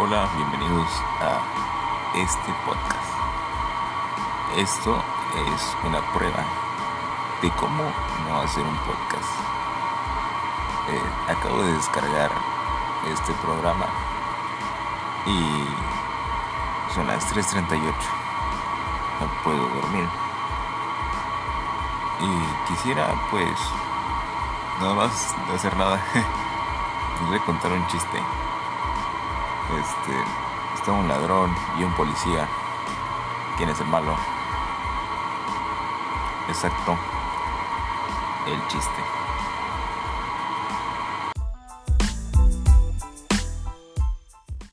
Hola, bienvenidos a este podcast. Esto es una prueba de cómo no hacer un podcast. Eh, acabo de descargar este programa y son las 3.38. No puedo dormir. Y quisiera pues nada más hacer nada. Les voy a contar un chiste. Este, está un ladrón y un policía. ¿Quién es el malo? Exacto. El chiste.